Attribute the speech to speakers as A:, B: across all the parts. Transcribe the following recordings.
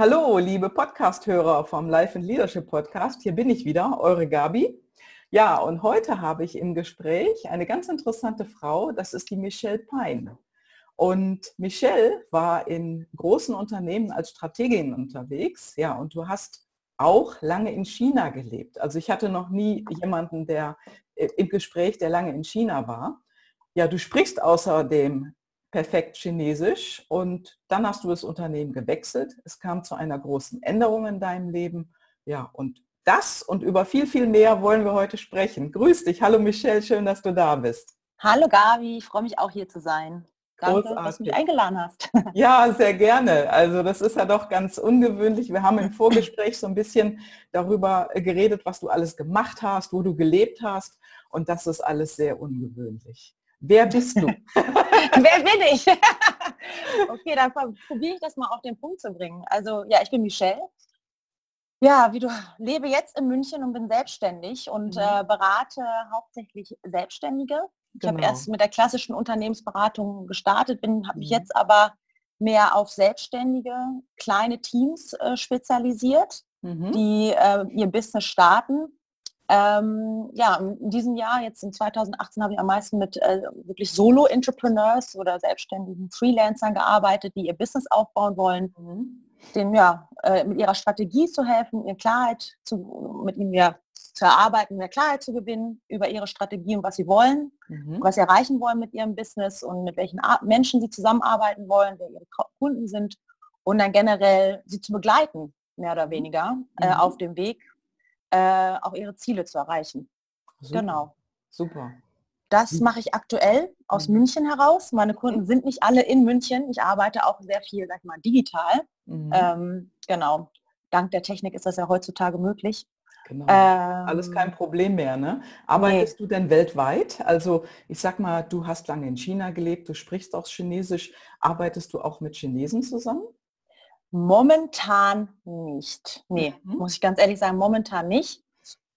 A: Hallo, liebe Podcast-Hörer vom Life and Leadership Podcast. Hier bin ich wieder, eure Gabi. Ja, und heute habe ich im Gespräch eine ganz interessante Frau, das ist die Michelle Pein. Und Michelle war in großen Unternehmen als Strategin unterwegs. Ja, und du hast auch lange in China gelebt. Also ich hatte noch nie jemanden, der äh, im Gespräch, der lange in China war. Ja, du sprichst außerdem perfekt Chinesisch und dann hast du das Unternehmen gewechselt. Es kam zu einer großen Änderung in deinem Leben. Ja, und das und über viel, viel mehr wollen wir heute sprechen. Grüß dich. Hallo Michelle, schön, dass du da bist.
B: Hallo Gabi, ich freue mich auch hier zu sein. Danke, Großartig. dass du mich eingeladen hast.
A: Ja, sehr gerne. Also das ist ja doch ganz ungewöhnlich. Wir haben im Vorgespräch so ein bisschen darüber geredet, was du alles gemacht hast, wo du gelebt hast. Und das ist alles sehr ungewöhnlich. Wer bist du?
B: Wer bin ich? okay, dann probiere ich das mal auf den Punkt zu bringen. Also ja, ich bin Michelle. Ja, wie du lebe jetzt in München und bin selbstständig und mhm. äh, berate hauptsächlich Selbstständige. Ich genau. habe erst mit der klassischen Unternehmensberatung gestartet, bin habe mich mhm. jetzt aber mehr auf selbstständige kleine Teams äh, spezialisiert, mhm. die äh, ihr Business starten ähm, ja, in diesem Jahr, jetzt in 2018, habe ich am meisten mit äh, wirklich Solo-Entrepreneurs oder selbstständigen Freelancern gearbeitet, die ihr Business aufbauen wollen, mhm. denen ja äh, mit ihrer Strategie zu helfen, ihre Klarheit zu, mit ihnen ja zu erarbeiten, mehr Klarheit zu gewinnen über ihre Strategie und was sie wollen, mhm. was sie erreichen wollen mit ihrem Business und mit welchen Art Menschen sie zusammenarbeiten wollen, wer ihre Kunden sind und dann generell sie zu begleiten, mehr oder mhm. weniger, äh, mhm. auf dem Weg äh, auch ihre Ziele zu erreichen.
A: Super. Genau. Super.
B: Das mache ich aktuell aus mhm. München heraus. Meine Kunden sind nicht alle in München. Ich arbeite auch sehr viel, sag mal, digital. Mhm. Ähm, genau. Dank der Technik ist das ja heutzutage möglich.
A: Genau. Ähm, Alles kein Problem mehr, ne? Arbeitest nee. du denn weltweit? Also ich sag mal, du hast lange in China gelebt, du sprichst auch Chinesisch. Arbeitest du auch mit Chinesen zusammen?
B: Momentan nicht. Nee, mhm. muss ich ganz ehrlich sagen, momentan nicht.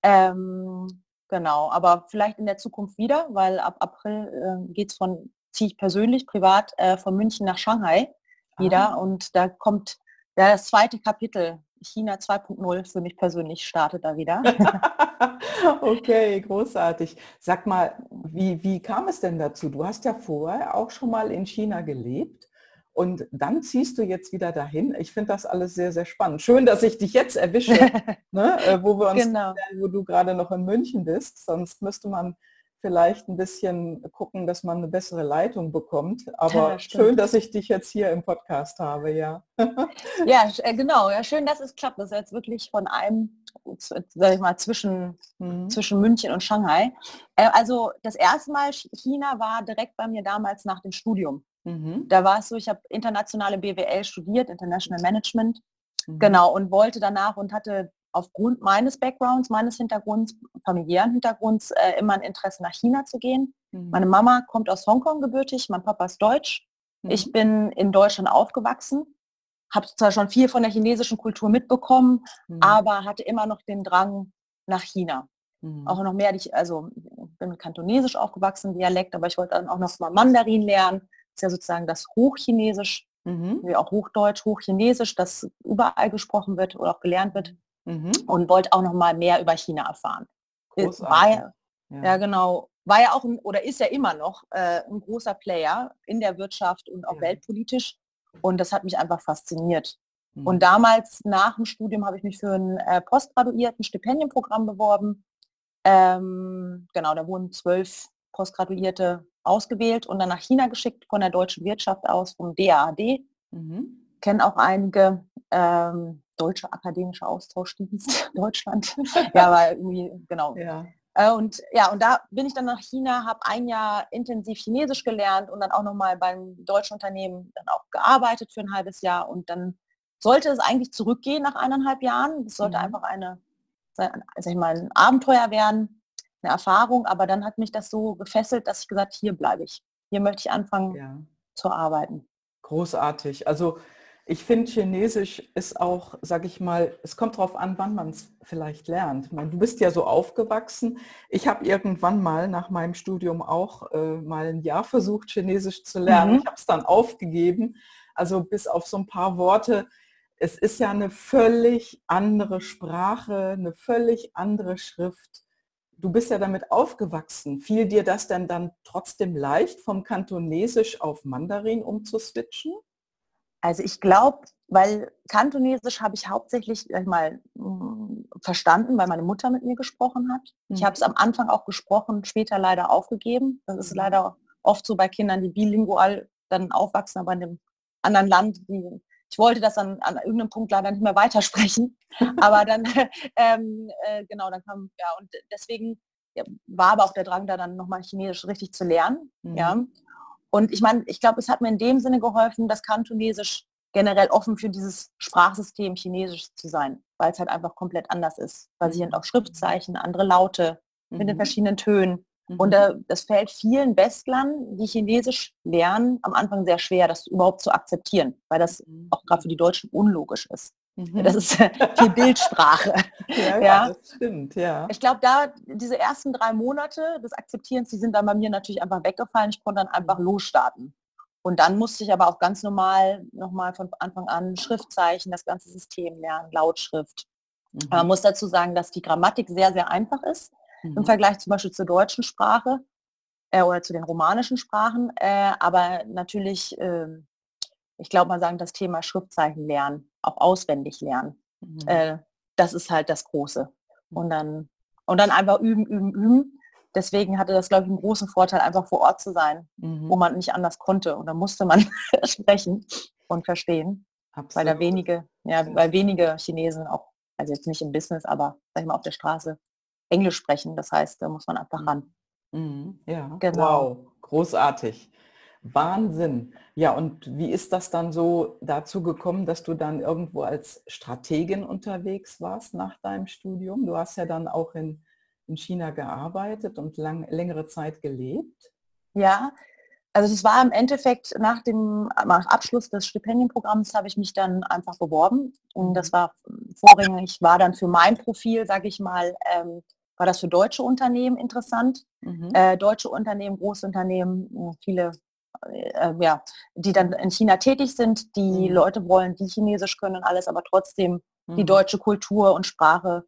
B: Ähm, genau, aber vielleicht in der Zukunft wieder, weil ab April äh, geht es von, ziehe ich persönlich, privat äh, von München nach Shanghai wieder ah. und da kommt ja, das zweite Kapitel, China 2.0 für mich persönlich startet da wieder.
A: okay, großartig. Sag mal, wie, wie kam es denn dazu? Du hast ja vorher auch schon mal in China gelebt. Und dann ziehst du jetzt wieder dahin. Ich finde das alles sehr, sehr spannend. Schön, dass ich dich jetzt erwische, ne, äh, wo wir uns, genau. wo du gerade noch in München bist. Sonst müsste man vielleicht ein bisschen gucken, dass man eine bessere Leitung bekommt. Aber ja, schön, dass ich dich jetzt hier im Podcast habe, ja.
B: ja, äh, genau. Ja, schön, dass es klappt. Das ist jetzt wirklich von einem, sag ich mal, zwischen, mhm. zwischen München und Shanghai. Äh, also das erste Mal China war direkt bei mir damals nach dem Studium. Mhm. Da war es so, ich habe internationale BWL studiert, International Management, mhm. genau, und wollte danach und hatte aufgrund meines Backgrounds, meines Hintergrunds, familiären Hintergrunds, äh, immer ein Interesse nach China zu gehen. Mhm. Meine Mama kommt aus Hongkong gebürtig, mein Papa ist deutsch. Ich mhm. bin in Deutschland aufgewachsen, habe zwar schon viel von der chinesischen Kultur mitbekommen, mhm. aber hatte immer noch den Drang nach China. Mhm. Auch noch mehr, ich, also bin mit Kantonesisch aufgewachsen, Dialekt, aber ich wollte dann auch noch mal Mandarin lernen ja sozusagen das Hochchinesisch, mhm. wie auch Hochdeutsch, Hochchinesisch, das überall gesprochen wird oder auch gelernt wird. Mhm. Und wollte auch noch mal mehr über China erfahren. War ja, ja. ja, genau. War ja auch ein, oder ist ja immer noch äh, ein großer Player in der Wirtschaft und auch ja. weltpolitisch. Und das hat mich einfach fasziniert. Mhm. Und damals nach dem Studium habe ich mich für ein äh, postgraduierten Stipendienprogramm beworben. Ähm, genau, da wurden zwölf Postgraduierte ausgewählt und dann nach China geschickt von der deutschen Wirtschaft aus, vom DAAD. Mhm. Kennen auch einige ähm, deutsche akademische Austauschdienst Deutschland. ja, aber irgendwie, genau. Ja. Äh, und ja, und da bin ich dann nach China, habe ein Jahr intensiv Chinesisch gelernt und dann auch nochmal beim deutschen Unternehmen dann auch gearbeitet für ein halbes Jahr und dann sollte es eigentlich zurückgehen nach eineinhalb Jahren. Es sollte mhm. einfach eine, sag ich mal, ein Abenteuer werden eine Erfahrung, aber dann hat mich das so gefesselt, dass ich gesagt, hier bleibe ich. Hier möchte ich anfangen ja. zu arbeiten.
A: Großartig. Also ich finde, Chinesisch ist auch, sage ich mal, es kommt darauf an, wann man es vielleicht lernt. Meine, du bist ja so aufgewachsen. Ich habe irgendwann mal nach meinem Studium auch äh, mal ein Jahr versucht, Chinesisch zu lernen. Mhm. Ich habe es dann aufgegeben. Also bis auf so ein paar Worte es ist ja eine völlig andere Sprache, eine völlig andere Schrift. Du bist ja damit aufgewachsen. Fiel dir das denn dann trotzdem leicht, vom Kantonesisch auf Mandarin umzuswitchen?
B: Also ich glaube, weil Kantonesisch habe ich hauptsächlich sag mal hm, verstanden, weil meine Mutter mit mir gesprochen hat. Mhm. Ich habe es am Anfang auch gesprochen, später leider aufgegeben. Das ist mhm. leider oft so bei Kindern, die bilingual dann aufwachsen, aber in einem anderen Land, die ich wollte das dann an irgendeinem Punkt leider nicht mehr weitersprechen. Aber dann, ähm, äh, genau, dann kam, ja, und deswegen ja, war aber auch der Drang da dann nochmal Chinesisch richtig zu lernen. Mhm. Ja. Und ich meine, ich glaube, es hat mir in dem Sinne geholfen, das Kantonesisch generell offen für dieses Sprachsystem Chinesisch zu sein, weil es halt einfach komplett anders ist, basierend auf Schriftzeichen, andere Laute, mhm. mit den mhm. verschiedenen Tönen. Und äh, das fällt vielen Westlern, die Chinesisch lernen, am Anfang sehr schwer, das überhaupt zu akzeptieren, weil das mhm. auch gerade für die Deutschen unlogisch ist. Mhm. Das ist viel Bildsprache.
A: Ja, ja, ja, das stimmt, ja.
B: Ich glaube, da diese ersten drei Monate des Akzeptierens, die sind dann bei mir natürlich einfach weggefallen. Ich konnte dann einfach mhm. losstarten. Und dann musste ich aber auch ganz normal nochmal von Anfang an Schriftzeichen, das ganze System lernen, Lautschrift. Mhm. Man muss dazu sagen, dass die Grammatik sehr, sehr einfach ist mhm. im Vergleich zum Beispiel zur deutschen Sprache äh, oder zu den romanischen Sprachen. Äh, aber natürlich, äh, ich glaube mal sagen, das Thema Schriftzeichen lernen, auch auswendig lernen, mhm. Äh, das ist halt das Große. Und dann, und dann einfach üben, üben, üben. Deswegen hatte das, glaube ich, einen großen Vorteil, einfach vor Ort zu sein, mhm. wo man nicht anders konnte. Und da musste man sprechen und verstehen. Absolut. Weil da wenige, ja, weil wenige Chinesen auch, also jetzt nicht im Business, aber sag ich mal auf der Straße, Englisch sprechen. Das heißt, da muss man einfach ran.
A: Mhm. Ja, genau. wow, großartig. Wahnsinn. Ja, und wie ist das dann so dazu gekommen, dass du dann irgendwo als Strategin unterwegs warst nach deinem Studium? Du hast ja dann auch in, in China gearbeitet und lang, längere Zeit gelebt.
B: Ja, also es war im Endeffekt nach dem nach Abschluss des Stipendienprogramms habe ich mich dann einfach beworben. Und das mhm. war vorrangig, war dann für mein Profil, sage ich mal, ähm, war das für deutsche Unternehmen interessant. Mhm. Äh, deutsche Unternehmen, große Unternehmen, äh, viele, äh, ja, die dann in China tätig sind, die mhm. Leute wollen, die Chinesisch können und alles, aber trotzdem mhm. die deutsche Kultur und Sprache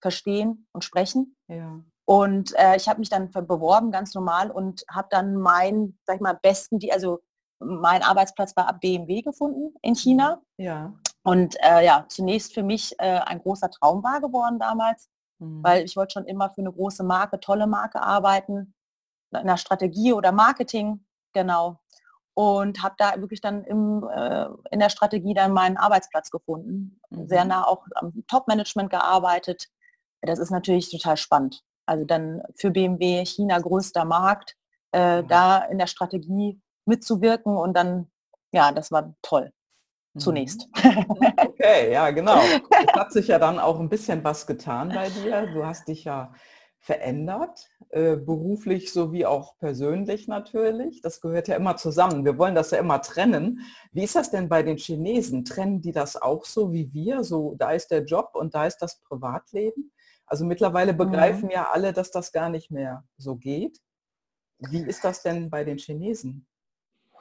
B: verstehen und sprechen. Ja. Und äh, ich habe mich dann beworben, ganz normal, und habe dann meinen, sag ich mal, besten, die, also mein Arbeitsplatz war ab BMW gefunden in China.
A: Ja.
B: Und äh, ja, zunächst für mich äh, ein großer Traum war geworden damals, Mhm. Weil ich wollte schon immer für eine große Marke, tolle Marke arbeiten, in der Strategie oder Marketing, genau. Und habe da wirklich dann im, äh, in der Strategie dann meinen Arbeitsplatz gefunden. Mhm. Sehr nah auch am Top-Management gearbeitet. Das ist natürlich total spannend. Also dann für BMW, China größter Markt, äh, mhm. da in der Strategie mitzuwirken und dann, ja, das war toll zunächst.
A: Okay, ja, genau. Es hat sich ja dann auch ein bisschen was getan bei dir. Du hast dich ja verändert, äh, beruflich sowie auch persönlich natürlich. Das gehört ja immer zusammen. Wir wollen das ja immer trennen. Wie ist das denn bei den Chinesen? Trennen die das auch so wie wir? So, da ist der Job und da ist das Privatleben? Also mittlerweile mhm. begreifen mhm. ja alle, dass das gar nicht mehr so geht. Wie ist das denn bei den Chinesen?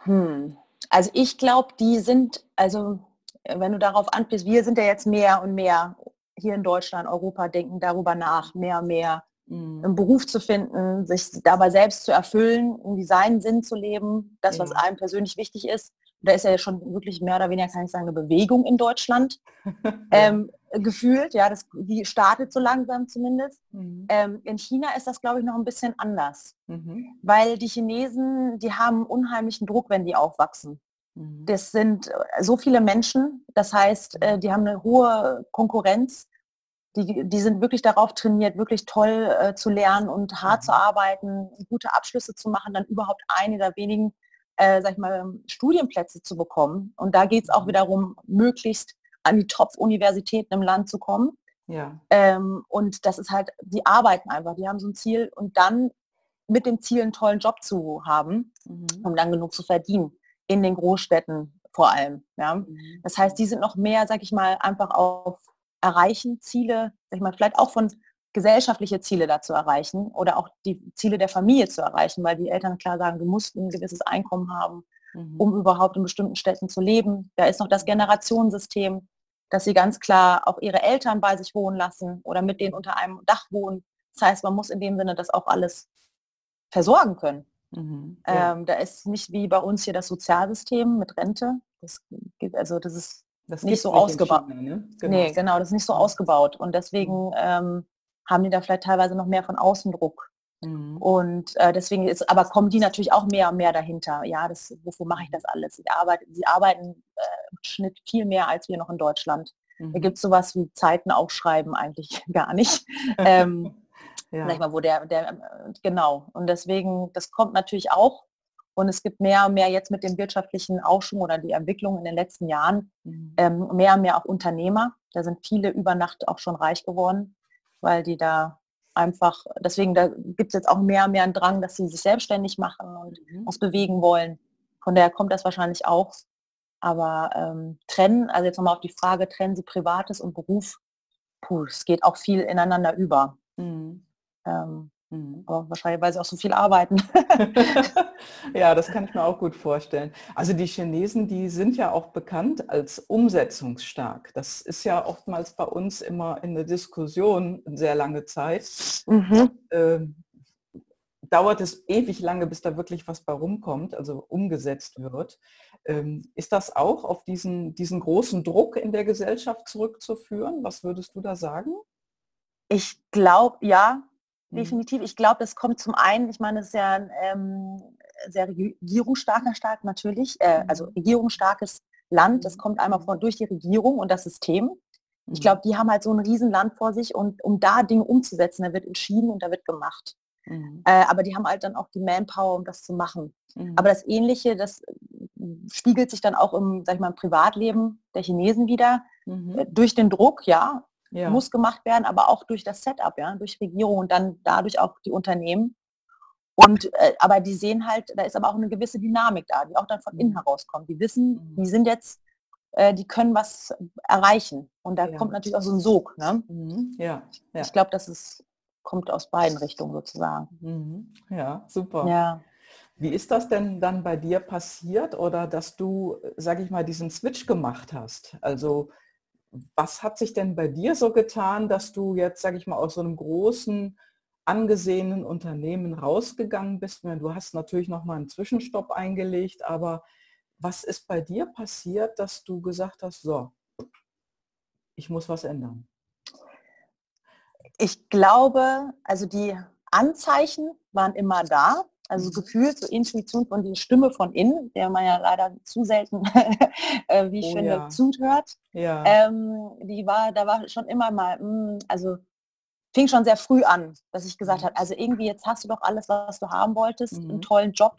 B: Hm. Also ich glaube, die sind, also wenn du darauf anbist, wir sind ja jetzt mehr und mehr hier in Deutschland, Europa, denken darüber nach, mehr und mehr mhm. einen Beruf zu finden, sich dabei selbst zu erfüllen, irgendwie seinen Sinn zu leben, das, was einem persönlich wichtig ist. Da ist ja schon wirklich mehr oder weniger, kann ich sagen, eine Bewegung in Deutschland ähm, gefühlt. Ja, das, die startet so langsam zumindest. Mhm. Ähm, in China ist das, glaube ich, noch ein bisschen anders, mhm. weil die Chinesen, die haben unheimlichen Druck, wenn die aufwachsen. Mhm. Das sind äh, so viele Menschen, das heißt, äh, die haben eine hohe Konkurrenz. Die, die sind wirklich darauf trainiert, wirklich toll äh, zu lernen und hart zu mhm. arbeiten, gute Abschlüsse zu machen, dann überhaupt eine der wenigen, äh, sag ich mal, Studienplätze zu bekommen. Und da geht es auch mhm. wiederum, möglichst an die Top-Universitäten im Land zu kommen.
A: Ja.
B: Ähm, und das ist halt, die arbeiten einfach, die haben so ein Ziel und dann mit dem Ziel einen tollen Job zu haben, mhm. um dann genug zu verdienen in den Großstädten vor allem. Ja? Mhm. Das heißt, die sind noch mehr, sag ich mal, einfach auf Erreichen, Ziele, sag ich mal, vielleicht auch von gesellschaftliche Ziele da zu erreichen oder auch die Ziele der Familie zu erreichen, weil die Eltern klar sagen, du musst ein gewisses Einkommen haben, mhm. um überhaupt in bestimmten Städten zu leben. Da ist noch das Generationensystem. Dass sie ganz klar auch ihre Eltern bei sich wohnen lassen oder mit denen unter einem Dach wohnen. Das heißt, man muss in dem Sinne das auch alles versorgen können. Mhm, ja. ähm, da ist nicht wie bei uns hier das Sozialsystem mit Rente. Das gibt, also das ist das nicht so ausgebaut. Ne? Genau. Nee, genau, das ist nicht so ausgebaut. Und deswegen mhm. ähm, haben die da vielleicht teilweise noch mehr von Außendruck. Mhm. Und äh, deswegen ist, aber kommen die natürlich auch mehr und mehr dahinter. Ja, das, wofür mache ich das alles? Sie arbeiten, sie arbeiten äh, im Schnitt viel mehr als wir noch in Deutschland. Mhm. Da gibt es sowas wie Zeiten aufschreiben eigentlich gar nicht. ähm, ja. Sag mal, wo der, der, genau. Und deswegen, das kommt natürlich auch. Und es gibt mehr und mehr jetzt mit dem wirtschaftlichen Aufschwung oder die Entwicklung in den letzten Jahren, mhm. ähm, mehr und mehr auch Unternehmer. Da sind viele über Nacht auch schon reich geworden, weil die da einfach, deswegen da gibt es jetzt auch mehr und mehr einen Drang, dass sie sich selbstständig machen und mhm. was bewegen wollen. Von daher kommt das wahrscheinlich auch. Aber ähm, trennen, also jetzt nochmal auf die Frage, trennen Sie Privates und Beruf, puh, es geht auch viel ineinander über. Mhm. Ähm, mhm. Aber wahrscheinlich, weil sie auch so viel arbeiten.
A: ja, das kann ich mir auch gut vorstellen. Also die Chinesen, die sind ja auch bekannt als umsetzungsstark. Das ist ja oftmals bei uns immer in der Diskussion sehr lange Zeit. Mhm. Ähm, dauert es ewig lange, bis da wirklich was bei rumkommt, also umgesetzt wird. Ähm, ist das auch auf diesen, diesen großen Druck in der Gesellschaft zurückzuführen? Was würdest du da sagen?
B: Ich glaube, ja. Definitiv. Ich glaube, das kommt zum einen, ich meine, es ist ja ein ähm, sehr regierungsstarker Staat natürlich, äh, also mhm. regierungsstarkes Land. Das mhm. kommt einmal von, durch die Regierung und das System. Ich glaube, die haben halt so ein Riesenland vor sich und um da Dinge umzusetzen, da wird entschieden und da wird gemacht. Mhm. Äh, aber die haben halt dann auch die Manpower, um das zu machen. Mhm. Aber das Ähnliche, das spiegelt sich dann auch im, sag ich mal, im Privatleben der Chinesen wieder. Mhm. Äh, durch den Druck, ja, ja. muss gemacht werden, aber auch durch das Setup, ja, durch Regierung und dann dadurch auch die Unternehmen. Und äh, aber die sehen halt, da ist aber auch eine gewisse Dynamik da, die auch dann von innen mhm. herauskommt. Die wissen, mhm. die sind jetzt, äh, die können was erreichen. Und da ja. kommt natürlich auch so ein Sog. Ne? Mhm. Ja. ja. Ich glaube, das ist, kommt aus beiden Richtungen sozusagen.
A: Mhm. Ja, super. Ja. Wie ist das denn dann bei dir passiert oder dass du, sage ich mal, diesen Switch gemacht hast? Also was hat sich denn bei dir so getan, dass du jetzt, sage ich mal, aus so einem großen, angesehenen Unternehmen rausgegangen bist? Du hast natürlich noch mal einen Zwischenstopp eingelegt, aber was ist bei dir passiert, dass du gesagt hast, so, ich muss was ändern?
B: Ich glaube, also die Anzeichen waren immer da. Also mhm. gefühlt, so Intuition von die Stimme von innen, der man ja leider zu selten, äh, wie ich oh, finde, ja. zuhört. Ja. Ähm, die war, da war schon immer mal, mh, hm, also fing schon sehr früh an, dass ich gesagt mhm. habe, also irgendwie jetzt hast du doch alles, was du haben wolltest, mhm. einen tollen Job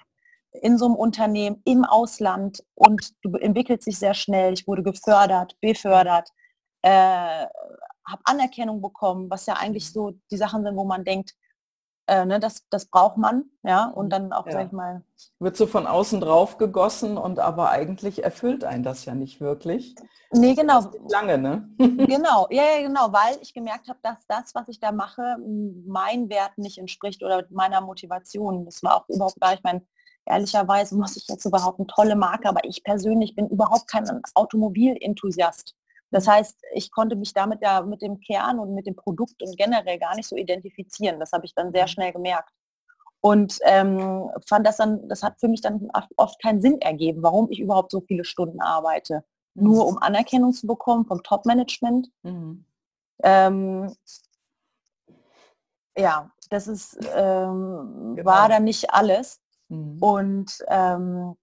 B: in so einem Unternehmen im Ausland und du entwickelst dich sehr schnell. Ich wurde gefördert, befördert, äh, habe Anerkennung bekommen, was ja eigentlich mhm. so die Sachen sind, wo man denkt, äh, ne, das, das braucht man, ja, und mhm. dann auch, ja. sag ich mal.
A: Wird so von außen drauf gegossen und aber eigentlich erfüllt einen das ja nicht wirklich.
B: Nee, genau.
A: Lange, ne?
B: genau, ja, ja, genau, weil ich gemerkt habe, dass das, was ich da mache, mein Wert nicht entspricht oder meiner Motivation. Das war auch überhaupt gar nicht mein, ehrlicherweise muss ich jetzt überhaupt eine tolle Marke, aber ich persönlich bin überhaupt kein Automobilenthusiast. Das heißt, ich konnte mich damit ja mit dem Kern und mit dem Produkt und generell gar nicht so identifizieren. Das habe ich dann sehr mhm. schnell gemerkt. Und ähm, fand das dann, das hat für mich dann oft keinen Sinn ergeben, warum ich überhaupt so viele Stunden arbeite. Nur mhm. um Anerkennung zu bekommen vom Top-Management. Mhm. Ähm, ja, das ist, ähm, genau. war dann nicht alles. Mhm. Und ähm,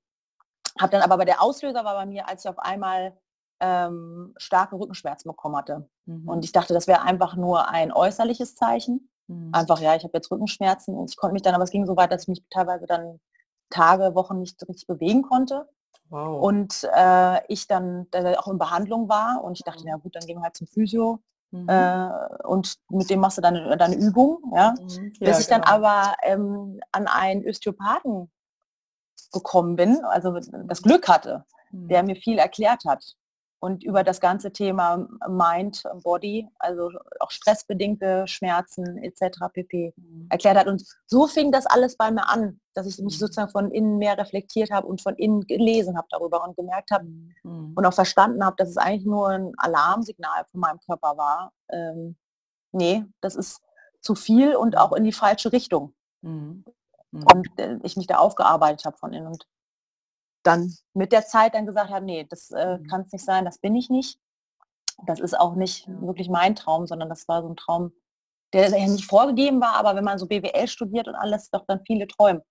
B: habe dann aber bei der Auslöser war bei mir, als ich auf einmal ähm, starke Rückenschmerzen bekommen hatte. Mhm. Und ich dachte, das wäre einfach nur ein äußerliches Zeichen. Mhm. Einfach, ja, ich habe jetzt Rückenschmerzen und ich konnte mich dann, aber es ging so weit, dass ich mich teilweise dann Tage, Wochen nicht richtig bewegen konnte. Wow. Und äh, ich dann auch in Behandlung war und ich dachte, mhm. ja gut, dann gehen wir halt zum Physio. Mhm. Äh, und mit dem machst du deine, deine Übung, ja. Mhm. ja Bis ich genau. dann aber ähm, an einen Osteopathen gekommen bin, also das Glück hatte, der mhm. mir viel erklärt hat. Und über das ganze Thema Mind, Body, also auch stressbedingte Schmerzen etc. pp. Mhm. erklärt hat. Und so fing das alles bei mir an, dass ich mich mhm. sozusagen von innen mehr reflektiert habe und von innen gelesen habe darüber und gemerkt habe mhm. und auch verstanden habe, dass es eigentlich nur ein Alarmsignal von meinem Körper war. Ähm, nee, das ist zu viel und auch in die falsche Richtung. Mhm. Mhm. Und äh, ich mich da aufgearbeitet habe von innen. Und dann mit der Zeit dann gesagt habe, nee, das äh, mhm. kann es nicht sein, das bin ich nicht. Das ist auch nicht wirklich mein Traum, sondern das war so ein Traum, der ja nicht vorgegeben war, aber wenn man so BWL studiert und alles, doch dann viele träumen.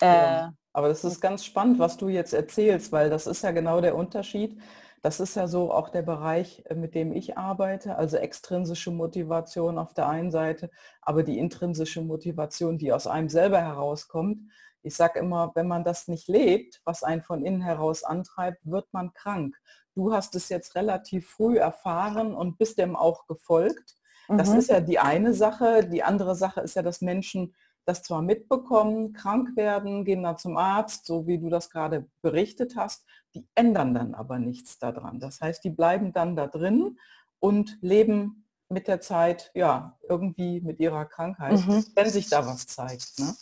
A: Äh, ja. Aber das ist ganz spannend, was du jetzt erzählst, weil das ist ja genau der Unterschied. Das ist ja so auch der Bereich, äh, mit dem ich arbeite, also extrinsische Motivation auf der einen Seite, aber die intrinsische Motivation, die aus einem selber herauskommt, ich sage immer, wenn man das nicht lebt, was einen von innen heraus antreibt, wird man krank. Du hast es jetzt relativ früh erfahren und bist dem auch gefolgt. Das mhm. ist ja die eine Sache. Die andere Sache ist ja, dass Menschen das zwar mitbekommen, krank werden, gehen dann zum Arzt, so wie du das gerade berichtet hast, die ändern dann aber nichts daran. Das heißt, die bleiben dann da drin und leben mit der Zeit, ja, irgendwie mit ihrer Krankheit, mhm. wenn sich da was zeigt. Ne?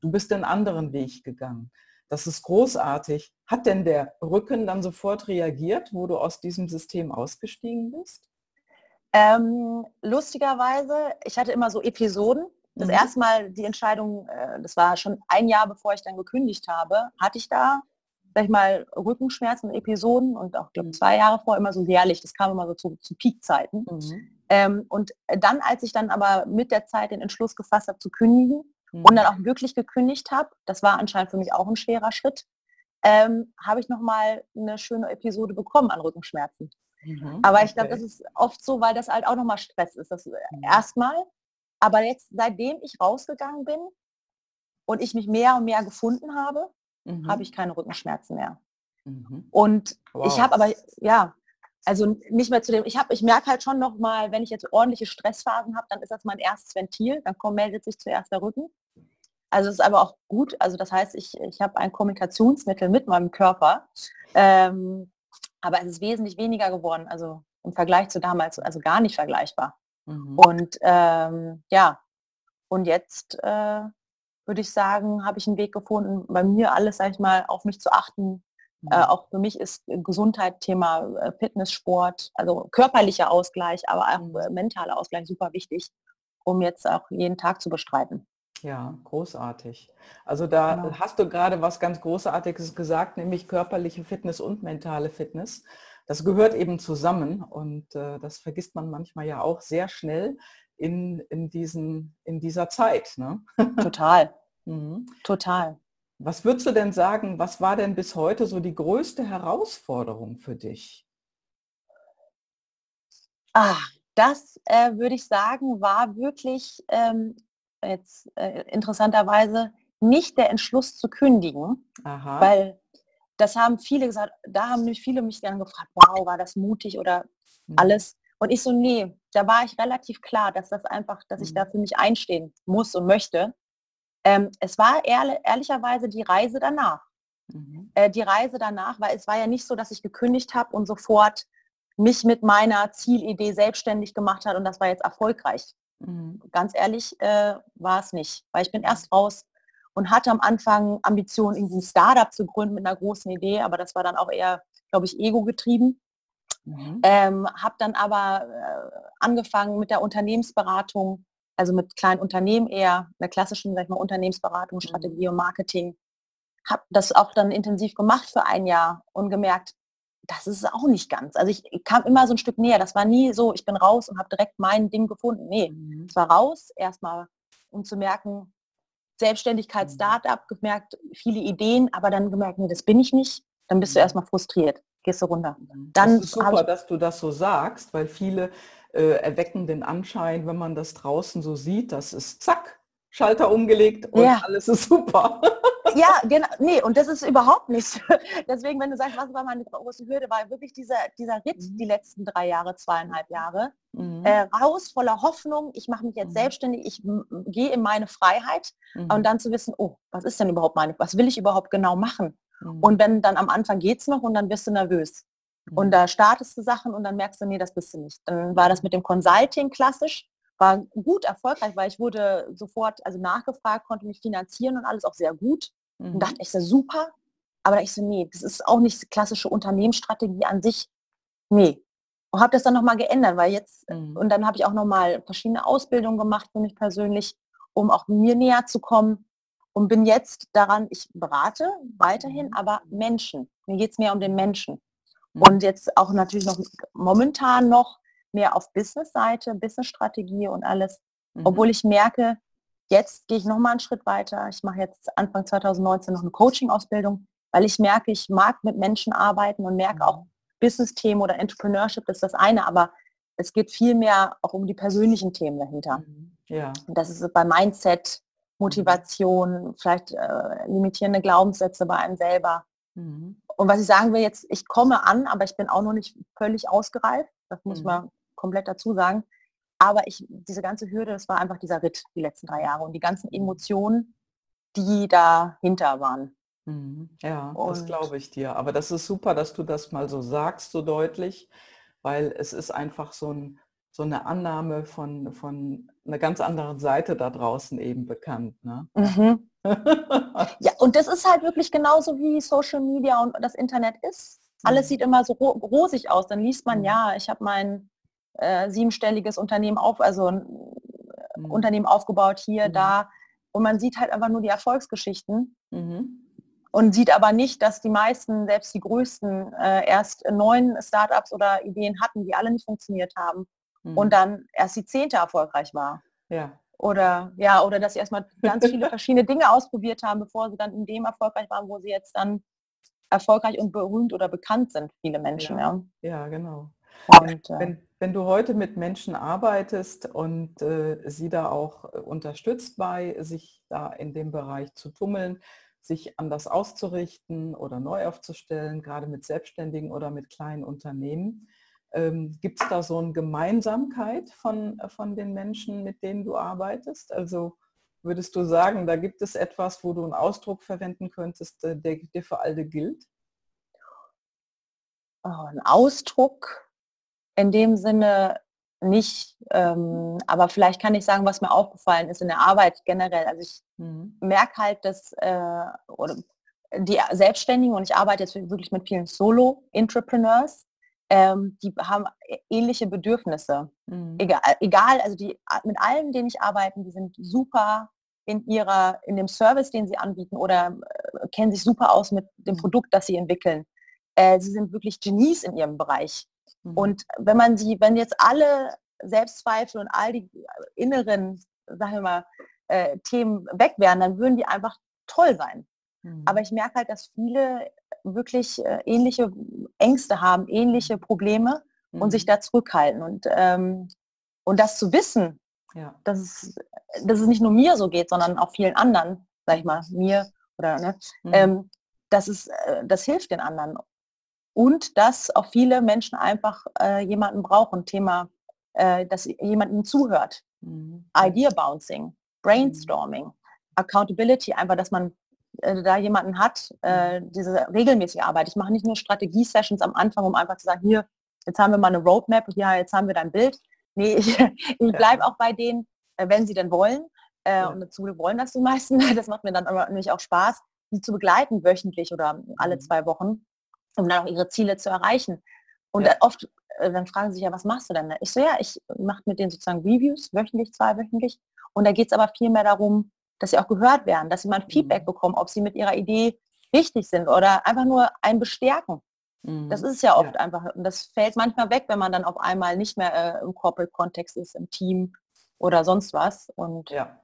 A: Du bist einen anderen Weg gegangen. Das ist großartig. Hat denn der Rücken dann sofort reagiert, wo du aus diesem System ausgestiegen bist?
B: Ähm, lustigerweise, ich hatte immer so Episoden. Das mhm. erste Mal die Entscheidung, äh, das war schon ein Jahr bevor ich dann gekündigt habe, hatte ich da, sag ich mal, Rückenschmerzen, Episoden und auch glaube mhm. zwei Jahre vor immer so jährlich. Das kam immer so zu, zu Peakzeiten. Mhm. Ähm, und dann, als ich dann aber mit der Zeit den Entschluss gefasst habe zu kündigen, mhm. und dann auch wirklich gekündigt habe, das war anscheinend für mich auch ein schwerer Schritt, ähm, habe ich nochmal eine schöne Episode bekommen an Rückenschmerzen. Mhm. Aber ich glaube, das ist oft so, weil das halt auch nochmal Stress ist. Das mhm. erstmal. Aber jetzt, seitdem ich rausgegangen bin und ich mich mehr und mehr gefunden habe, mhm. habe ich keine Rückenschmerzen mehr. Mhm. Und wow. ich habe aber, ja, also nicht mehr zu dem, ich habe, ich merke halt schon noch mal, wenn ich jetzt ordentliche Stressphasen habe, dann ist das mein erstes Ventil, dann kommt, meldet sich zuerst der Rücken. Also es ist aber auch gut, also das heißt, ich, ich habe ein Kommunikationsmittel mit meinem Körper, ähm, aber es ist wesentlich weniger geworden, also im Vergleich zu damals, also gar nicht vergleichbar. Mhm. Und ähm, ja, und jetzt äh, würde ich sagen, habe ich einen Weg gefunden, bei mir alles, sag ich mal, auf mich zu achten, äh, mhm. auch für mich ist Gesundheit Thema äh, Fitness, Sport, also körperlicher Ausgleich, aber auch mhm. äh, mentaler Ausgleich super wichtig, um jetzt auch jeden Tag zu bestreiten.
A: Ja, großartig. Also da genau. hast du gerade was ganz Großartiges gesagt, nämlich körperliche Fitness und mentale Fitness. Das gehört eben zusammen und äh, das vergisst man manchmal ja auch sehr schnell in, in, diesen, in dieser Zeit. Ne?
B: Total. mhm. Total.
A: Was würdest du denn sagen, was war denn bis heute so die größte Herausforderung für dich?
B: Ah, das äh, würde ich sagen, war wirklich ähm, jetzt äh, interessanterweise nicht der Entschluss zu kündigen, Aha. weil das haben viele gesagt, da haben mich viele mich dann gefragt, wow, war das mutig oder mhm. alles. Und ich so, nee, da war ich relativ klar, dass das einfach, dass ich da mhm. für mich einstehen muss und möchte. Ähm, es war ehrlich, ehrlicherweise die Reise danach. Mhm. Äh, die Reise danach, weil es war ja nicht so, dass ich gekündigt habe und sofort mich mit meiner Zielidee selbstständig gemacht hat und das war jetzt erfolgreich. Mhm. Ganz ehrlich äh, war es nicht, weil ich bin erst raus und hatte am Anfang Ambitionen, irgendwie ein Startup zu gründen mit einer großen Idee, aber das war dann auch eher, glaube ich, ego getrieben. Mhm. Ähm, habe dann aber äh, angefangen mit der Unternehmensberatung also mit kleinen Unternehmen eher, einer klassischen, sag ich mal, Unternehmensberatung, mhm. Strategie und Marketing. Habe das auch dann intensiv gemacht für ein Jahr und gemerkt, das ist auch nicht ganz. Also ich, ich kam immer so ein Stück näher. Das war nie so, ich bin raus und habe direkt mein Ding gefunden. Nee, mhm. es war raus, erstmal, um zu merken, Selbstständigkeit, mhm. Startup, gemerkt, viele Ideen, aber dann gemerkt, nee, das bin ich nicht. Dann bist du mhm. erstmal frustriert, gehst du runter.
A: Mhm. Dann das ist super, dass du das so sagst, weil viele äh, erwecken den Anschein, wenn man das draußen so sieht, das ist zack, Schalter umgelegt und ja. alles ist super.
B: ja, genau. Nee, und das ist überhaupt nicht. Deswegen, wenn du sagst, was war meine große Hürde, war wirklich dieser, dieser Ritt mhm. die letzten drei Jahre, zweieinhalb Jahre. Mhm. Äh, raus voller Hoffnung, ich mache mich jetzt mhm. selbstständig, ich gehe in meine Freiheit mhm. und dann zu wissen, oh, was ist denn überhaupt meine, was will ich überhaupt genau machen? Mhm. Und wenn dann am Anfang geht es noch und dann bist du nervös. Und mhm. da startest du Sachen und dann merkst du, nee, das bist du nicht. Dann war das mit dem Consulting klassisch, war gut erfolgreich, weil ich wurde sofort, also nachgefragt, konnte mich finanzieren und alles auch sehr gut. Mhm. Und dachte, ich so, super. Aber ich so, nee, das ist auch nicht klassische Unternehmensstrategie an sich. Nee. Und habe das dann nochmal geändert, weil jetzt, mhm. und dann habe ich auch nochmal verschiedene Ausbildungen gemacht für mich persönlich, um auch mir näher zu kommen. Und bin jetzt daran, ich berate weiterhin, mhm. aber Menschen. Mir geht es mehr um den Menschen. Mhm. Und jetzt auch natürlich noch momentan noch mehr auf Business-Seite, Business-Strategie und alles. Mhm. Obwohl ich merke, jetzt gehe ich noch mal einen Schritt weiter. Ich mache jetzt Anfang 2019 noch eine Coaching-Ausbildung, weil ich merke, ich mag mit Menschen arbeiten und merke auch mhm. Business-Themen oder Entrepreneurship, ist das eine, aber es geht viel mehr auch um die persönlichen Themen dahinter. Mhm. Ja. Und das ist bei Mindset, Motivation, vielleicht äh, limitierende Glaubenssätze bei einem selber. Mhm. Und was ich sagen will jetzt, ich komme an, aber ich bin auch noch nicht völlig ausgereift. Das muss mhm. man komplett dazu sagen. Aber ich, diese ganze Hürde, das war einfach dieser Ritt die letzten drei Jahre und die ganzen Emotionen, die dahinter waren.
A: Mhm. Ja, und das glaube ich dir. Aber das ist super, dass du das mal so sagst, so deutlich, weil es ist einfach so, ein, so eine Annahme von, von einer ganz anderen Seite da draußen eben bekannt. Ne? Mhm.
B: ja, und das ist halt wirklich genauso wie Social Media und das Internet ist. Alles mhm. sieht immer so rosig aus. Dann liest man, mhm. ja, ich habe mein äh, siebenstelliges Unternehmen auf, also ein äh, mhm. Unternehmen aufgebaut hier, mhm. da. Und man sieht halt einfach nur die Erfolgsgeschichten mhm. und sieht aber nicht, dass die meisten, selbst die größten, äh, erst neun Startups oder Ideen hatten, die alle nicht funktioniert haben und mhm. dann erst die zehnte erfolgreich war. Ja. Oder ja, oder dass sie erstmal ganz viele verschiedene Dinge ausprobiert haben, bevor sie dann in dem erfolgreich waren, wo sie jetzt dann erfolgreich und berühmt oder bekannt sind, viele Menschen.
A: Ja, ja. ja genau. Und, äh, wenn, wenn du heute mit Menschen arbeitest und äh, sie da auch äh, unterstützt bei, sich da in dem Bereich zu tummeln, sich anders auszurichten oder neu aufzustellen, gerade mit Selbstständigen oder mit kleinen Unternehmen, ähm, Gibt es da so eine Gemeinsamkeit von, äh, von den Menschen, mit denen du arbeitest? Also würdest du sagen, da gibt es etwas, wo du einen Ausdruck verwenden könntest, der, der für alle gilt?
B: Ein Ausdruck in dem Sinne nicht, ähm, aber vielleicht kann ich sagen, was mir aufgefallen ist in der Arbeit generell. Also ich mhm. merke halt, dass äh, oder die Selbstständigen und ich arbeite jetzt wirklich mit vielen Solo-Entrepreneurs, ähm, die haben ähnliche Bedürfnisse. Mhm. Egal, egal, also die mit allen, denen ich arbeite, die sind super in ihrer, in dem Service, den sie anbieten oder äh, kennen sich super aus mit dem mhm. Produkt, das sie entwickeln. Äh, sie sind wirklich Genies in ihrem Bereich. Mhm. Und wenn man sie, wenn jetzt alle Selbstzweifel und all die inneren, sagen wir mal, äh, Themen weg wären, dann würden die einfach toll sein. Mhm. Aber ich merke halt, dass viele wirklich äh, ähnliche Ängste haben, ähnliche Probleme mhm. und sich mhm. da zurückhalten. Und, ähm, und das zu wissen, ja. dass, es, dass es nicht nur mir so geht, sondern auch vielen anderen, sag ich mal, mir oder ne, mhm. ähm, das, ist, äh, das hilft den anderen und dass auch viele Menschen einfach äh, jemanden brauchen, Thema, äh, dass jemand ihnen zuhört. Mhm. Idea Bouncing, Brainstorming, Accountability, einfach, dass man äh, da jemanden hat, äh, mhm. diese regelmäßige Arbeit. Ich mache nicht nur Strategie-Sessions am Anfang, um einfach zu sagen, hier, jetzt haben wir mal eine Roadmap, ja, jetzt haben wir dein Bild. Nee, ich, ich bleibe auch bei denen, äh, wenn sie denn wollen. Äh, ja. Und dazu wollen das die meisten. Das macht mir dann aber nämlich auch Spaß, die zu begleiten, wöchentlich oder alle mhm. zwei Wochen um dann auch ihre Ziele zu erreichen. Und ja. oft, äh, dann fragen sie sich ja, was machst du denn? Ich so, ja, ich mache mit denen sozusagen Reviews, wöchentlich, zweiwöchentlich. Und da geht es aber viel mehr darum, dass sie auch gehört werden, dass sie mal ein Feedback mhm. bekommen, ob sie mit ihrer Idee richtig sind oder einfach nur ein Bestärken. Mhm. Das ist ja oft ja. einfach, und das fällt manchmal weg, wenn man dann auf einmal nicht mehr äh, im Corporate-Kontext ist, im Team oder sonst was. Und
A: ja.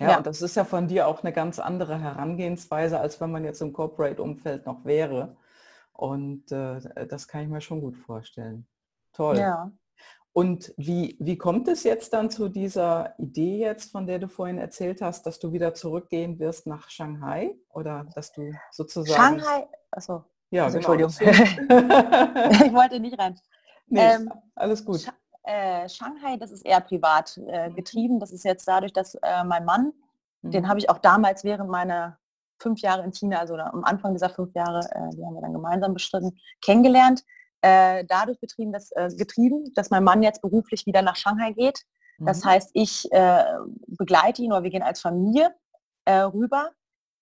A: Ja, ja, und das ist ja von dir auch eine ganz andere Herangehensweise, als wenn man jetzt im Corporate-Umfeld noch wäre. Und äh, das kann ich mir schon gut vorstellen. Toll. Ja. Und wie, wie kommt es jetzt dann zu dieser Idee jetzt, von der du vorhin erzählt hast, dass du wieder zurückgehen wirst nach Shanghai? Oder dass du sozusagen...
B: Shanghai, achso. Ja, also, genau. Entschuldigung. ich wollte nicht rein.
A: Nee, ähm, alles gut.
B: Äh, Shanghai, das ist eher privat äh, getrieben. Das ist jetzt dadurch, dass äh, mein Mann, mhm. den habe ich auch damals während meiner fünf Jahre in China, also am Anfang dieser fünf Jahre, äh, die haben wir dann gemeinsam bestritten, kennengelernt. Äh, dadurch betrieben, dass, äh, getrieben, dass mein Mann jetzt beruflich wieder nach Shanghai geht. Das mhm. heißt, ich äh, begleite ihn oder wir gehen als Familie äh, rüber.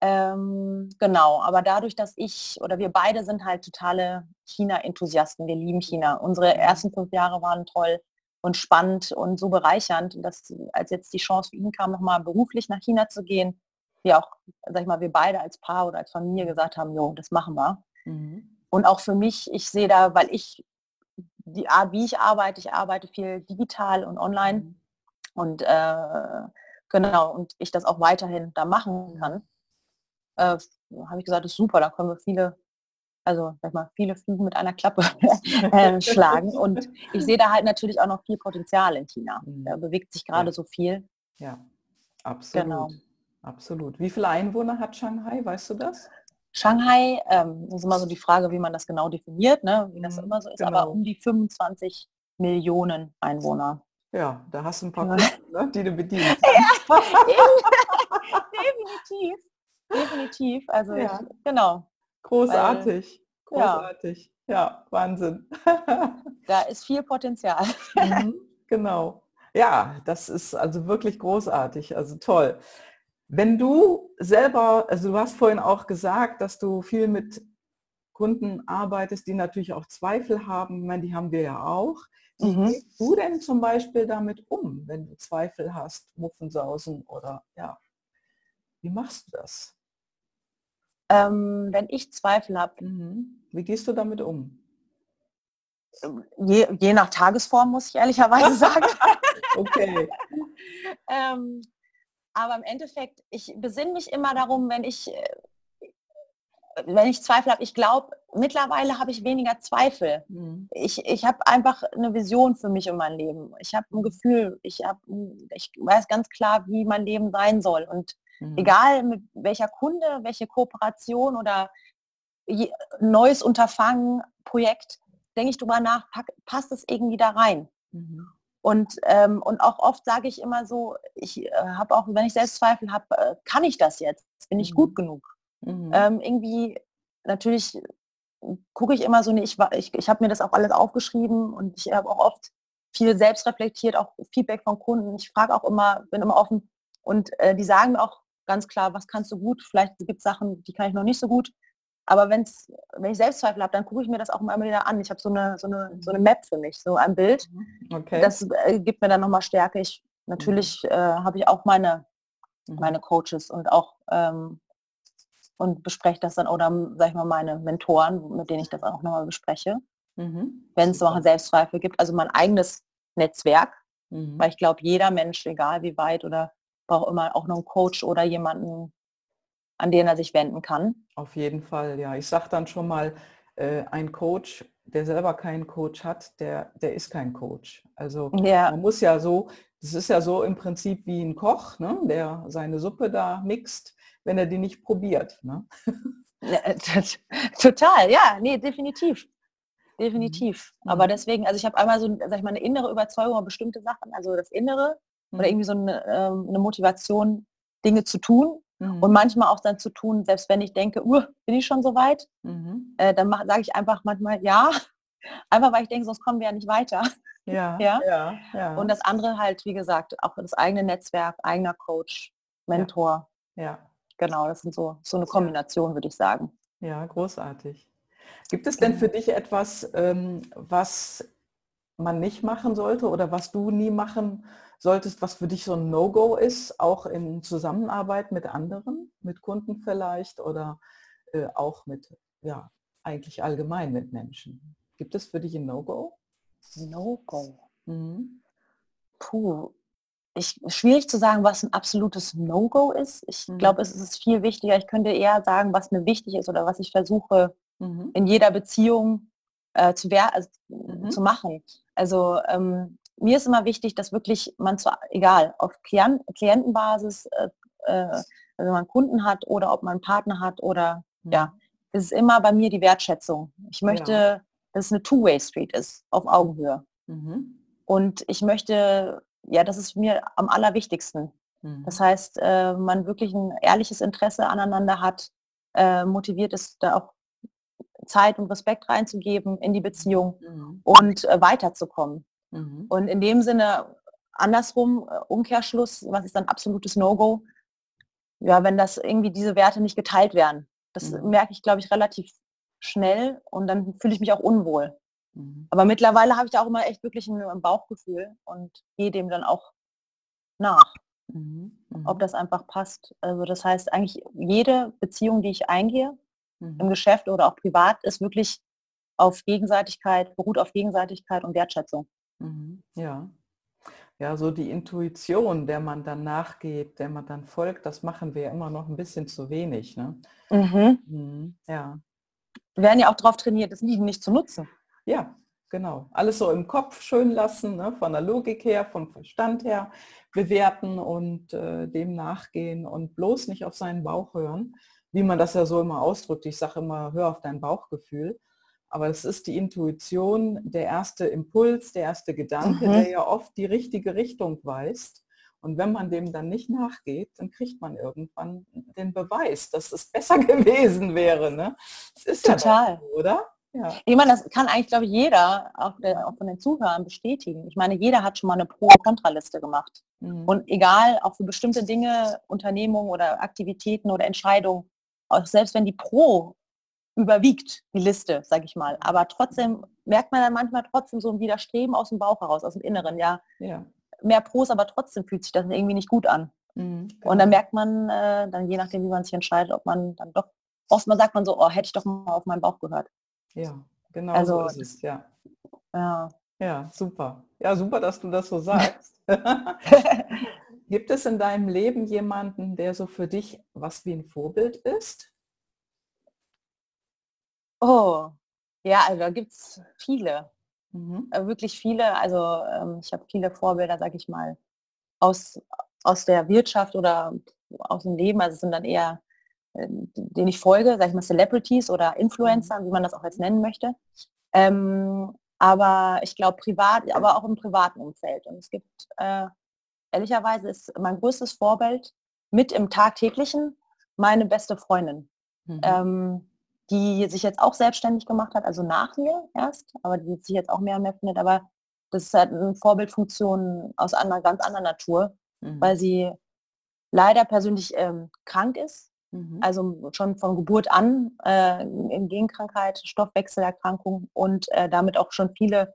B: Ähm, genau, aber dadurch, dass ich oder wir beide sind halt totale China-Enthusiasten, wir lieben China. Unsere mhm. ersten fünf Jahre waren toll und spannend und so bereichernd, dass als jetzt die Chance für ihn kam, nochmal beruflich nach China zu gehen, wir auch, sag ich mal, wir beide als Paar oder als Familie gesagt haben, jo, das machen wir. Mhm. Und auch für mich, ich sehe da, weil ich die Art, wie ich arbeite, ich arbeite viel digital und online mhm. und äh, genau, und ich das auch weiterhin da machen kann, äh, habe ich gesagt, das ist super, da können wir viele also sag mal, viele Fliegen mit einer Klappe äh, schlagen. Und ich sehe da halt natürlich auch noch viel Potenzial in China. Mhm. Da bewegt sich gerade ja. so viel.
A: Ja, absolut. Genau. Absolut. Wie viele Einwohner hat Shanghai? Weißt du das?
B: Shanghai, ähm, das ist immer so die Frage, wie man das genau definiert, ne? wie das mhm, immer so ist, genau. aber um die 25 Millionen Einwohner.
A: Ja, da hast du ein paar ja. Kunden, ne, die du bedienst.
B: ja, definitiv. Definitiv. Also ja. ich, genau.
A: Großartig. Weil, Großartig. Ja. ja, Wahnsinn.
B: da ist viel Potenzial.
A: Mhm, genau. Ja, das ist also wirklich großartig, also toll. Wenn du selber, also du hast vorhin auch gesagt, dass du viel mit Kunden arbeitest, die natürlich auch Zweifel haben, ich meine, die haben wir ja auch. Wie mhm. gehst du denn zum Beispiel damit um, wenn du Zweifel hast, Muffensausen oder ja, wie machst du das?
B: Ähm, wenn ich Zweifel habe.
A: Mhm. Wie gehst du damit um?
B: Ähm, je, je, nach Tagesform, muss ich ehrlicherweise sagen.
A: okay.
B: ähm, aber im Endeffekt, ich besinne mich immer darum, wenn ich, äh, wenn ich Zweifel habe. Ich glaube, mittlerweile habe ich weniger Zweifel. Mhm. Ich, ich habe einfach eine Vision für mich und mein Leben. Ich habe ein Gefühl, ich, hab, ich weiß ganz klar, wie mein Leben sein soll. Und Mhm. Egal mit welcher Kunde, welche Kooperation oder neues Unterfangen, Projekt, denke ich drüber nach, passt es irgendwie da rein. Mhm. Und, ähm, und auch oft sage ich immer so, ich äh, habe auch, wenn ich Selbstzweifel habe, äh, kann ich das jetzt? Bin ich mhm. gut genug? Mhm. Ähm, irgendwie, natürlich gucke ich immer so, nee, ich, ich, ich habe mir das auch alles aufgeschrieben und ich habe auch oft viel selbst reflektiert, auch Feedback von Kunden. Ich frage auch immer, bin immer offen und äh, die sagen mir auch ganz klar, was kannst du gut, vielleicht gibt es Sachen, die kann ich noch nicht so gut. Aber wenn's, wenn ich Selbstzweifel habe, dann gucke ich mir das auch immer wieder an. Ich habe so eine, so, eine, so eine Map für mich, so ein Bild. Mhm, okay. Das äh, gibt mir dann nochmal Stärke. Ich, natürlich mhm. äh, habe ich auch meine, mhm. meine Coaches und auch ähm, und bespreche das dann oder sage ich mal meine Mentoren, mit denen ich das auch nochmal bespreche. Mhm. Wenn es noch Selbstzweifel gibt, also mein eigenes Netzwerk, mhm. weil ich glaube, jeder Mensch, egal wie weit oder braucht immer auch noch einen Coach oder jemanden, an den er sich wenden kann.
A: Auf jeden Fall, ja. Ich sage dann schon mal, äh, ein Coach, der selber keinen Coach hat, der, der ist kein Coach. Also ja. man muss ja so, das ist ja so im Prinzip wie ein Koch, ne, der seine Suppe da mixt, wenn er die nicht probiert. Ne?
B: Ja, total, ja, nee, definitiv. Definitiv. Mhm. Aber deswegen, also ich habe einmal so, sag ich mal, eine innere Überzeugung über bestimmte Sachen, also das Innere, oder mhm. irgendwie so eine, ähm, eine Motivation, Dinge zu tun mhm. und manchmal auch dann zu tun, selbst wenn ich denke, uh, bin ich schon so weit, mhm. äh, dann sage ich einfach manchmal ja, einfach weil ich denke, sonst kommen wir ja nicht weiter.
A: Ja, ja? ja, ja.
B: Und das andere halt, wie gesagt, auch das eigene Netzwerk, eigener Coach, Mentor.
A: Ja. ja.
B: Genau, das sind so, so eine Kombination, würde ich sagen.
A: Ja, großartig. Gibt es denn für dich etwas, ähm, was man nicht machen sollte oder was du nie machen solltest, was für dich so ein No-Go ist, auch in Zusammenarbeit mit anderen, mit Kunden vielleicht oder äh, auch mit, ja, eigentlich allgemein mit Menschen. Gibt es für dich ein No-Go?
B: No-Go. Mhm. Puh, ich, schwierig zu sagen, was ein absolutes No-Go ist. Ich mhm. glaube, es ist viel wichtiger. Ich könnte eher sagen, was mir wichtig ist oder was ich versuche mhm. in jeder Beziehung äh, zu, also, mhm. zu machen. Also ähm, mir ist immer wichtig, dass wirklich man zu, egal, auf Klientenbasis, äh, äh, wenn man Kunden hat oder ob man einen Partner hat oder mhm. ja, es ist immer bei mir die Wertschätzung. Ich möchte, ja. dass es eine Two-Way-Street ist, auf Augenhöhe. Mhm. Und ich möchte, ja, das ist mir am allerwichtigsten. Mhm. Das heißt, äh, man wirklich ein ehrliches Interesse aneinander hat, äh, motiviert ist, da auch Zeit und Respekt reinzugeben in die Beziehung mhm. und äh, weiterzukommen. Mhm. Und in dem Sinne, andersrum, äh, Umkehrschluss, was ist dann absolutes No-Go? Ja, wenn das irgendwie diese Werte nicht geteilt werden. Das mhm. merke ich, glaube ich, relativ schnell und dann fühle ich mich auch unwohl. Mhm. Aber mittlerweile habe ich da auch immer echt wirklich ein, Bauchgefühl und gehe dem dann auch nach, mhm. ob mhm. das einfach passt. Also das heißt eigentlich jede Beziehung, die ich eingehe, mhm. im Geschäft oder auch privat, ist wirklich auf Gegenseitigkeit, beruht auf Gegenseitigkeit und Wertschätzung.
A: Mhm. Ja. Ja, so die Intuition, der man dann nachgeht, der man dann folgt, das machen wir immer noch ein bisschen zu wenig. Ne? Mhm.
B: Mhm. Ja. Wir werden ja auch darauf trainiert, das Lieben nicht zu nutzen.
A: Ja, genau. Alles so im Kopf schön lassen, ne? von der Logik her, vom Verstand her bewerten und äh, dem nachgehen und bloß nicht auf seinen Bauch hören, wie man das ja so immer ausdrückt. Ich sage immer, hör auf dein Bauchgefühl. Aber es ist die Intuition, der erste Impuls, der erste Gedanke, mhm. der ja oft die richtige Richtung weist. Und wenn man dem dann nicht nachgeht, dann kriegt man irgendwann den Beweis, dass es besser gewesen wäre. Ne?
B: Das ist Total. Ja so, oder? Ja. Ich meine, das kann eigentlich, glaube ich, jeder, auch, der, auch von den Zuhörern, bestätigen. Ich meine, jeder hat schon mal eine Pro- und Kontraliste gemacht. Mhm. Und egal, auch für bestimmte Dinge, Unternehmungen oder Aktivitäten oder Entscheidungen, auch selbst wenn die Pro überwiegt, die Liste, sage ich mal. Aber trotzdem merkt man dann manchmal trotzdem so ein Widerstreben aus dem Bauch heraus, aus dem Inneren. Ja, ja. mehr Pros, aber trotzdem fühlt sich das irgendwie nicht gut an. Mhm, genau. Und dann merkt man, äh, dann je nachdem, wie man sich entscheidet, ob man dann doch, oftmal sagt man so, oh, hätte ich doch mal auf meinen Bauch gehört.
A: Ja, genau also, so ist es, ja. Ja. Ja, super. Ja, super, dass du das so sagst. Gibt es in deinem Leben jemanden, der so für dich was wie ein Vorbild ist?
B: Oh, ja, also da gibt es viele. Mhm. Äh, wirklich viele. Also ähm, ich habe viele Vorbilder, sage ich mal, aus, aus der Wirtschaft oder aus dem Leben. Also es sind dann eher ähm, den ich folge, sage ich mal Celebrities oder Influencer, mhm. wie man das auch jetzt nennen möchte. Ähm, aber ich glaube privat, aber auch im privaten Umfeld. Und es gibt, äh, ehrlicherweise ist mein größtes Vorbild mit im tagtäglichen meine beste Freundin, mhm. ähm, die sich jetzt auch selbstständig gemacht hat, also nach mir erst, aber die sich jetzt auch mehr und mehr findet. Aber das ist halt eine Vorbildfunktion aus einer ganz anderen Natur, mhm. weil sie leider persönlich ähm, krank ist Mhm. Also schon von Geburt an äh, in Genkrankheit, Stoffwechselerkrankung und äh, damit auch schon viele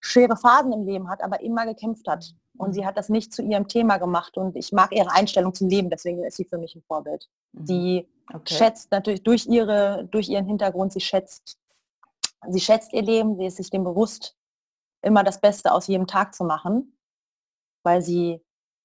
B: schwere Phasen im Leben hat, aber immer gekämpft hat. Und sie mhm. hat das nicht zu ihrem Thema gemacht und ich mag ihre Einstellung zum Leben, deswegen ist sie für mich ein Vorbild. Mhm. Sie okay. schätzt natürlich durch ihre, durch ihren Hintergrund, sie schätzt, sie schätzt ihr Leben, sie ist sich dem bewusst, immer das Beste aus jedem Tag zu machen, weil sie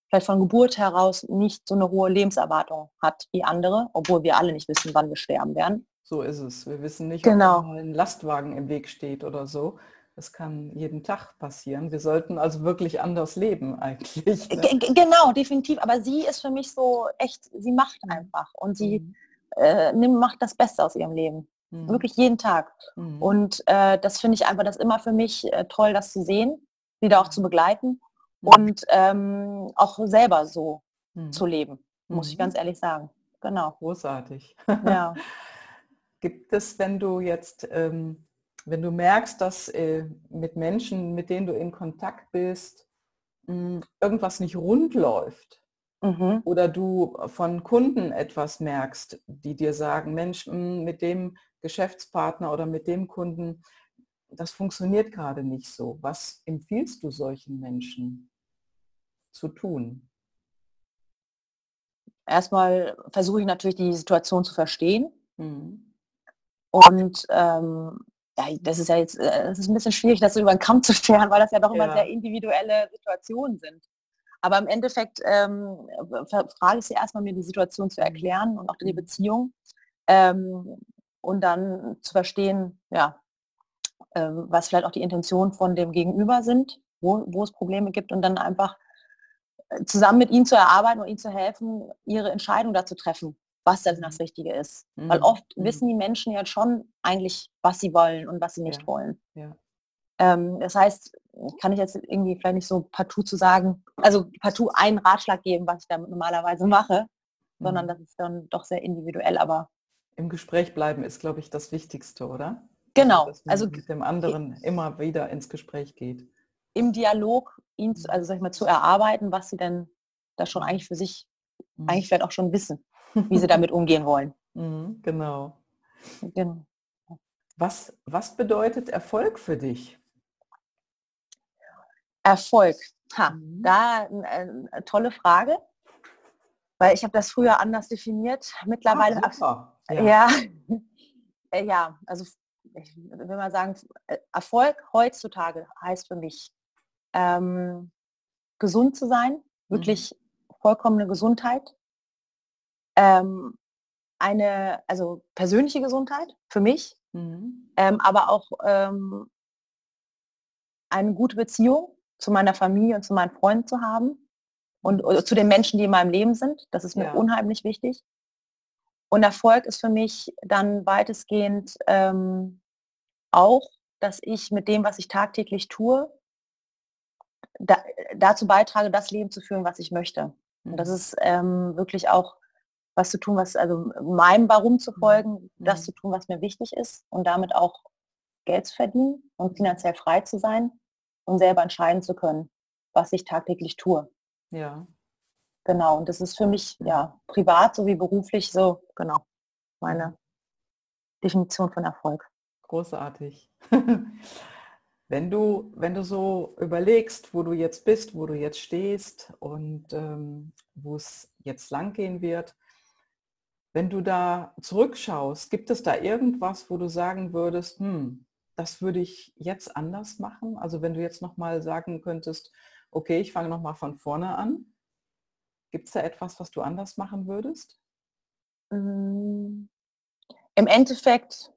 B: vielleicht von Geburt heraus nicht so eine hohe Lebenserwartung hat wie andere, obwohl wir alle nicht wissen, wann wir sterben werden.
A: So ist es. Wir wissen nicht, genau. ob ein Lastwagen im Weg steht oder so. Das kann jeden Tag passieren. Wir sollten also wirklich anders leben eigentlich.
B: Ne? Genau, definitiv. Aber sie ist für mich so echt, sie macht mhm. einfach und sie mhm. Äh, macht das Beste aus ihrem Leben. Mhm. Wirklich jeden Tag. Mhm. Und äh, das finde ich einfach das immer für mich äh, toll, das zu sehen, sie da auch zu begleiten Mhm. und ähm, auch selber so mhm. zu leben, muss mhm. ich ganz ehrlich sagen. Genau.
A: Großartig. Ja. Gibt es, wenn du jetzt, ähm, wenn du merkst, dass äh, mit Menschen, mit denen du in Kontakt bist, mh, hm, irgendwas nicht rund läuft mhm. oder du von Kunden etwas merkst, die dir sagen, Mensch, hm, mit dem Geschäftspartner oder mit dem Kunden, das funktioniert gerade nicht so. Was empfiehlst du solchen Menschen zu tun?
B: Erstmal versuche ich natürlich die Situation zu verstehen. Mhm. Und ähm, ja, das ist ja jetzt, äh, es ist ein bisschen schwierig, das so über den Kamm zu stellen, weil das ja doch immer ja. sehr individuelle Situationen sind. Aber im Endeffekt ähm, frage ich sie erstmal, mir die Situation zu erklären und auch die mhm. Beziehung. Ähm, und dann zu verstehen, ja, ähm, was vielleicht auch die Intentionen von dem Gegenüber sind, wo, wo es Probleme gibt und dann einfach äh, zusammen mit ihnen zu erarbeiten und ihnen zu helfen, ihre Entscheidung dazu treffen, was denn das mhm. Richtige ist. Mhm. Weil oft mhm. wissen die Menschen ja schon eigentlich, was sie wollen und was sie nicht ja. wollen. Ja. Ähm, das heißt, kann ich jetzt irgendwie vielleicht nicht so partout zu sagen, also partout einen Ratschlag geben, was ich damit normalerweise mache, mhm. sondern das ist dann doch sehr individuell, aber
A: im Gespräch bleiben ist, glaube ich, das Wichtigste, oder?
B: Genau. Also,
A: also mit dem anderen immer wieder ins Gespräch geht.
B: Im Dialog ihn, also sag ich mal, zu erarbeiten, was sie denn da schon eigentlich für sich, mhm. eigentlich vielleicht auch schon wissen, wie sie damit umgehen wollen.
A: Mhm, genau. genau. Was, was bedeutet Erfolg für dich?
B: Erfolg. Ha, mhm. da eine, eine äh, tolle Frage, weil ich habe das früher anders definiert. Mittlerweile,
A: ah,
B: ja, ja, äh, ja also ich will mal sagen, äh, Erfolg heutzutage heißt für mich, ähm, gesund zu sein, wirklich mhm. vollkommene Gesundheit, ähm, eine, also persönliche Gesundheit für mich, mhm. ähm, aber auch ähm, eine gute Beziehung zu meiner Familie und zu meinen Freunden zu haben und zu den Menschen, die in meinem Leben sind. Das ist mir ja. unheimlich wichtig. Und Erfolg ist für mich dann weitestgehend ähm, auch, dass ich mit dem, was ich tagtäglich tue, da, dazu beitrage, das Leben zu führen, was ich möchte. Und das mhm. ist ähm, wirklich auch was zu tun, was, also meinem Warum zu mhm. folgen, mhm. das zu tun, was mir wichtig ist und damit auch Geld zu verdienen und finanziell frei zu sein und selber entscheiden zu können, was ich tagtäglich tue.
A: Ja.
B: Genau, und das ist für mich ja privat sowie beruflich so, genau, meine Definition von Erfolg.
A: Großartig. wenn du, wenn du so überlegst, wo du jetzt bist, wo du jetzt stehst und ähm, wo es jetzt lang gehen wird, wenn du da zurückschaust, gibt es da irgendwas, wo du sagen würdest, hm, das würde ich jetzt anders machen? Also wenn du jetzt nochmal sagen könntest, okay, ich fange nochmal von vorne an. Gibt es da etwas, was du anders machen würdest?
B: Hm, Im Endeffekt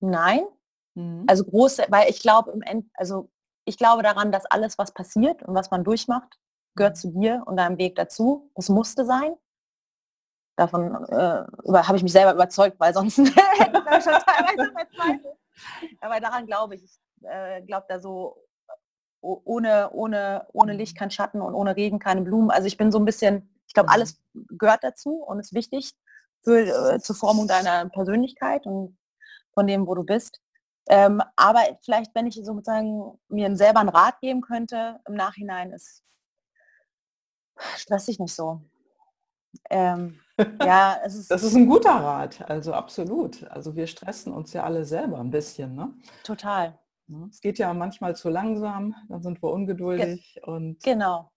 B: nein. Mhm. Also große, weil ich glaube im End, also ich glaube daran, dass alles, was passiert und was man durchmacht, gehört mhm. zu dir und deinem Weg dazu. Es musste sein. Davon äh, habe ich mich selber überzeugt, weil sonst schon teilweise aber daran glaube ich. Ich äh, glaube da so, ohne, ohne, ohne Licht kein Schatten und ohne Regen keine Blumen. Also ich bin so ein bisschen, ich glaube, mhm. alles gehört dazu und ist wichtig für, äh, zur Formung deiner Persönlichkeit und von dem, wo du bist. Ähm, aber vielleicht, wenn ich sozusagen mir selber einen Rat geben könnte, im Nachhinein ist stressig nicht so.
A: Ähm, ja, ist das ist ein guter Rat, also absolut. Also wir stressen uns ja alle selber ein bisschen. Ne?
B: Total.
A: Es geht ja manchmal zu langsam, dann sind wir ungeduldig. Ge und
B: genau.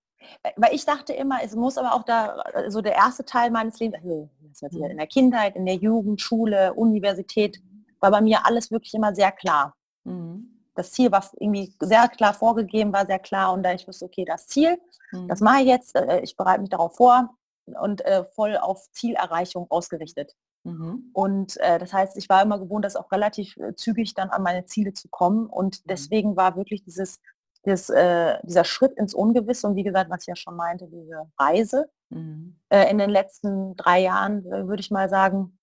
B: Weil ich dachte immer, es muss aber auch da, so der erste Teil meines Lebens, also mhm. in der Kindheit, in der Jugend, Schule, Universität, war bei mir alles wirklich immer sehr klar. Mhm. Das Ziel war irgendwie sehr klar vorgegeben, war sehr klar und da ich wusste, okay, das Ziel, mhm. das mache ich jetzt, äh, ich bereite mich darauf vor, und äh, voll auf Zielerreichung ausgerichtet. Mhm. Und äh, das heißt, ich war immer gewohnt, das auch relativ äh, zügig dann an meine Ziele zu kommen. Und mhm. deswegen war wirklich dieses, dieses äh, dieser Schritt ins Ungewisse und wie gesagt, was ich ja schon meinte, diese Reise mhm. Äh, in den letzten drei Jahren, äh, würde ich mal sagen,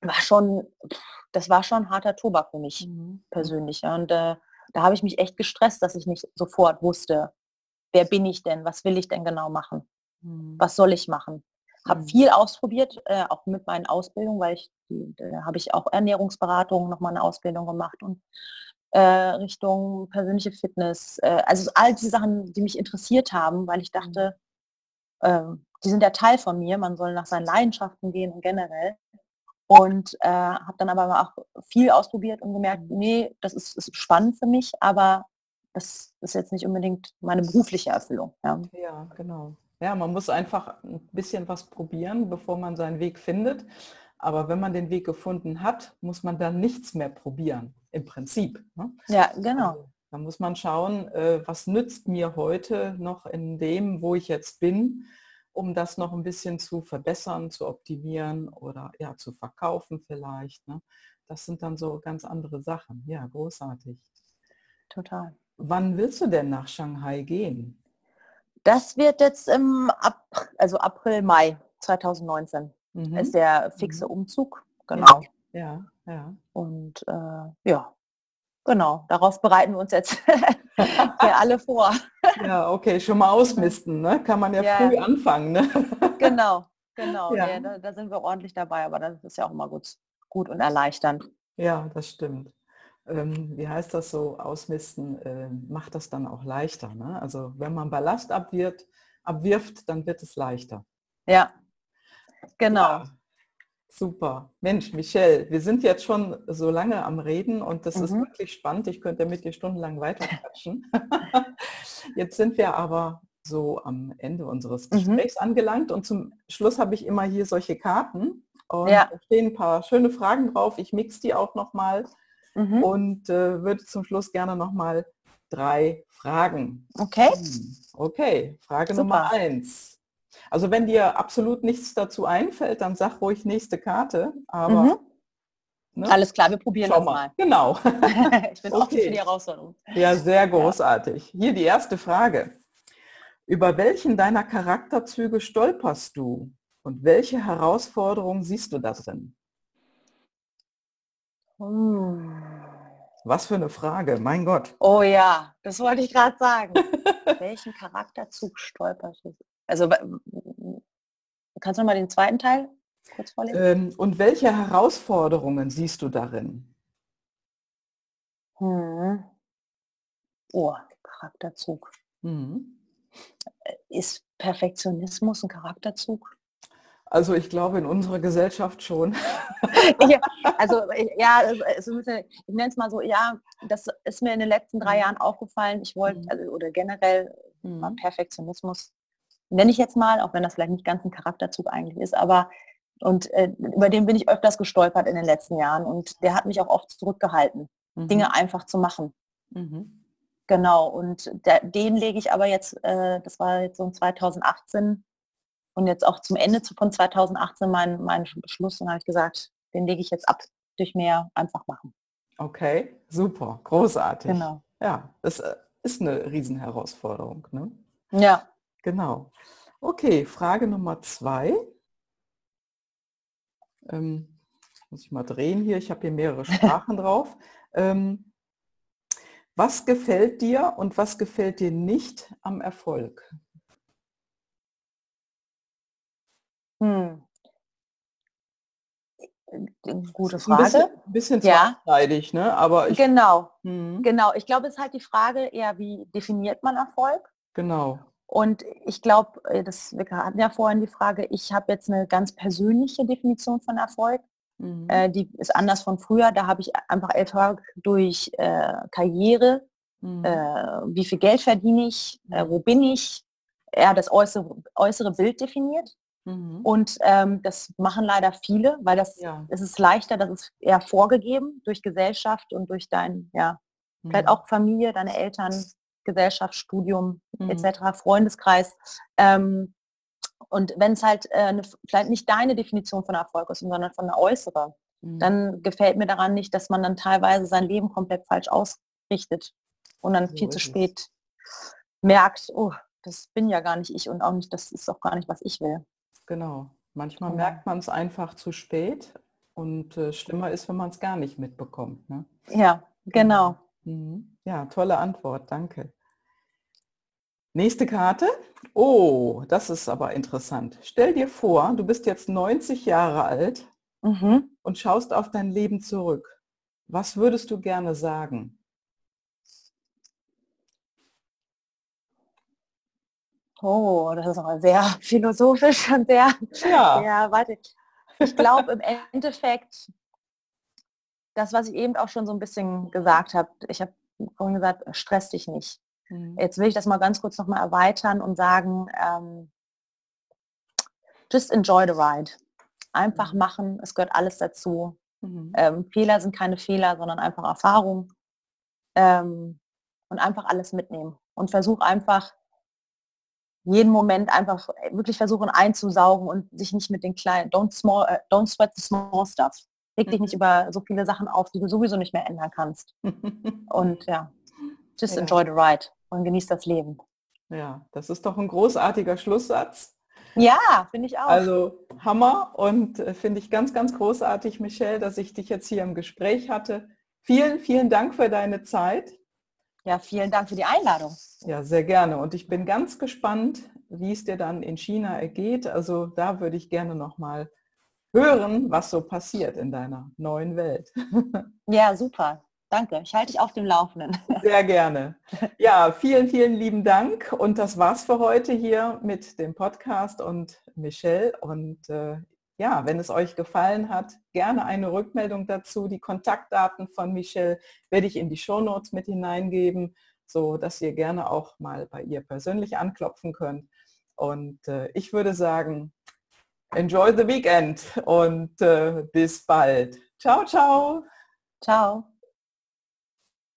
B: war schon, das war schon harter Tobak für mich mhm. persönlich. Ja. Und da habe ich mich echt gestresst, dass ich nicht sofort wusste, wer bin ich denn, was will ich denn genau machen. Mhm. Was soll ich machen? Habe mhm. viel ausprobiert, äh, auch mit meinen Ausbildungen, weil ich, habe ich auch Ernährungsberatung, nochmal eine Ausbildung gemacht und äh, Richtung persönliche Fitness. Äh, also all diese Sachen, die mich interessiert haben, weil ich mhm. dachte, äh, die sind ja Teil von mir, man soll nach seinen Leidenschaften gehen und generell. Und äh, habe dann aber auch viel ausprobiert und gemerkt, nee, das ist, ist spannend für mich, aber das ist jetzt nicht unbedingt meine berufliche Erfüllung.
A: Ja, ja genau. Ja, man muss einfach ein bisschen was probieren, bevor man seinen Weg findet. Aber wenn man den Weg gefunden hat, muss man dann nichts mehr probieren, im Prinzip. Ne?
B: Ja, genau. Also,
A: da muss man schauen, äh, was nützt mir heute noch in dem, wo ich jetzt bin, um das noch ein bisschen zu verbessern, zu optimieren oder ja, zu verkaufen vielleicht. Ne? Das sind dann so ganz andere Sachen. Ja, großartig.
B: Total.
A: Wann willst du denn nach Shanghai gehen?
B: Das wird jetzt im April, also April, Mai 2019 mhm. ist der fixe mhm. Umzug. Genau.
A: Ja, ja.
B: Und äh, ja, genau, darauf bereiten wir uns jetzt ja, alle vor.
A: Ja, okay, schon mal ausmisten, ne? Kann man ja, ja. früh anfangen, ne?
B: Genau, genau. Ja. ja da, da, sind wir ordentlich dabei, aber das ist ja auch immer gut, gut und erleichternd.
A: Ja, das stimmt. Ähm, wie heißt das so, ausmisten, äh, macht das dann auch leichter. Ne? Also wenn man Ballast abwirft, abwirft, dann wird es leichter.
B: Ja, genau. Ja,
A: super. Mensch, Michelle, wir sind jetzt schon so lange am Reden und das mhm. ist wirklich spannend. Ich könnte mit dir stundenlang weiter quatschen. jetzt sind wir aber so am Ende unseres mhm. Gesprächs mhm. angelangt und zum Schluss habe ich immer hier solche Karten und ja. da stehen ein paar schöne Fragen drauf. Ich mix die auch nochmal mhm. und äh, würde zum Schluss gerne nochmal drei Fragen.
B: Okay.
A: Okay, Frage Super. Nummer eins. Also wenn dir absolut nichts dazu einfällt, dann sag ruhig nächste Karte. Aber mhm.
B: ne? alles klar, wir probieren Schau das mal.
A: Genau.
B: ich bin okay. offen für die Herausforderung.
A: Ja, sehr großartig. Hier die erste Frage. Über welchen deiner Charakterzüge stolperst du? Und welche Herausforderungen siehst du da drin? Hm. Was für eine Frage, mein Gott.
B: Oh ja, das wollte ich gerade sagen. Welchen Charakterzug stolperst du? Also kannst du noch mal den zweiten Teil kurz vorlesen?
A: Ähm, und welche Herausforderungen siehst du darin?
B: Hm. Oh, Charakterzug. Hm. Ist Perfektionismus ein Charakterzug?
A: Also ich glaube in unserer Gesellschaft schon.
B: ja, also ja, also, ich nenne es mal so, ja, das ist mir in den letzten drei mhm. Jahren aufgefallen. Ich wollte, mhm. also, oder generell mhm. Perfektionismus, nenne ich jetzt mal, auch wenn das vielleicht nicht ganz ein Charakterzug eigentlich ist, aber und äh, über den bin ich öfters gestolpert in den letzten Jahren und der hat mich auch oft zurückgehalten, mhm. Dinge einfach zu machen. Mhm. Genau, und der, den lege ich aber jetzt, äh, das war jetzt so 2018, und jetzt auch zum Ende von 2018 mein, mein Beschluss und habe ich gesagt, den lege ich jetzt ab durch mehr einfach machen.
A: Okay, super, großartig. Genau. Ja, das äh, ist eine Riesenherausforderung. Ne?
B: Ja.
A: Genau. Okay, Frage Nummer zwei. Ähm, muss ich mal drehen hier, ich habe hier mehrere Sprachen drauf. Ähm, was gefällt dir und was gefällt dir nicht am Erfolg?
B: Hm. Gute Frage. Ein
A: bisschen, bisschen ja. ne? Aber
B: ich, genau, hm. genau. Ich glaube, es ist halt die Frage eher, wie definiert man Erfolg?
A: Genau.
B: Und ich glaube, äh, das wir hatten ja vorhin die Frage, ich habe jetzt eine ganz persönliche Definition von Erfolg. Mhm. Äh, die ist anders von früher. Da habe ich einfach Erfolg durch äh, Karriere, mhm. äh, wie viel Geld verdiene ich, äh, wo bin ich, eher das äußere, äußere Bild definiert. Mhm. Und ähm, das machen leider viele, weil das ja. es ist leichter, das ist eher vorgegeben durch Gesellschaft und durch dein, ja, mhm. vielleicht auch Familie, deine Eltern, Gesellschaft, Studium mhm. etc., Freundeskreis. Ähm, und wenn es halt äh, eine, vielleicht nicht deine Definition von Erfolg ist, sondern von der äußere, mhm. dann gefällt mir daran nicht, dass man dann teilweise sein Leben komplett falsch ausrichtet und dann so viel zu spät es. merkt, oh, das bin ja gar nicht ich und auch nicht, das ist auch gar nicht, was ich will.
A: Genau. Manchmal genau. merkt man es einfach zu spät und äh, schlimmer ist, wenn man es gar nicht mitbekommt. Ne?
B: Ja, genau.
A: Mhm. Ja, tolle Antwort, danke. Nächste Karte. Oh, das ist aber interessant. Stell dir vor, du bist jetzt 90 Jahre alt mhm. und schaust auf dein Leben zurück. Was würdest du gerne sagen?
B: Oh, das ist aber sehr philosophisch und sehr, ja. sehr warte. Ich glaube im Endeffekt, das, was ich eben auch schon so ein bisschen gesagt habe, ich habe vorhin gesagt, stress dich nicht. Mhm. Jetzt will ich das mal ganz kurz nochmal erweitern und sagen, ähm, just enjoy the ride. Einfach mhm. machen, es gehört alles dazu. Mhm. Ähm, Fehler sind keine Fehler, sondern einfach Erfahrung. Ähm, und einfach alles mitnehmen. Und versuch einfach jeden Moment einfach wirklich versuchen einzusaugen und sich nicht mit den kleinen, don't, small, uh, don't sweat the small stuff. Reg dich nicht mhm. über so viele Sachen auf, die du sowieso nicht mehr ändern kannst. und ja, just ja. enjoy the ride und genieß das Leben.
A: Ja, das ist doch ein großartiger Schlusssatz.
B: Ja, finde ich auch.
A: Also Hammer und äh, finde ich ganz, ganz großartig, Michelle, dass ich dich jetzt hier im Gespräch hatte. Vielen, vielen Dank für deine Zeit.
B: Ja, vielen Dank für die Einladung.
A: Ja, sehr gerne. Und ich bin ganz gespannt, wie es dir dann in China ergeht. Also da würde ich gerne nochmal hören, was so passiert in deiner neuen Welt.
B: Ja, super. Danke. Ich halte dich auf dem Laufenden.
A: Sehr gerne. Ja, vielen, vielen lieben Dank. Und das war's für heute hier mit dem Podcast und Michelle. Und äh, ja, wenn es euch gefallen hat, gerne eine Rückmeldung dazu. Die Kontaktdaten von Michelle werde ich in die Shownotes mit hineingeben, so dass ihr gerne auch mal bei ihr persönlich anklopfen könnt. Und äh, ich würde sagen, enjoy the weekend und äh, bis bald. Ciao, ciao.
B: Ciao.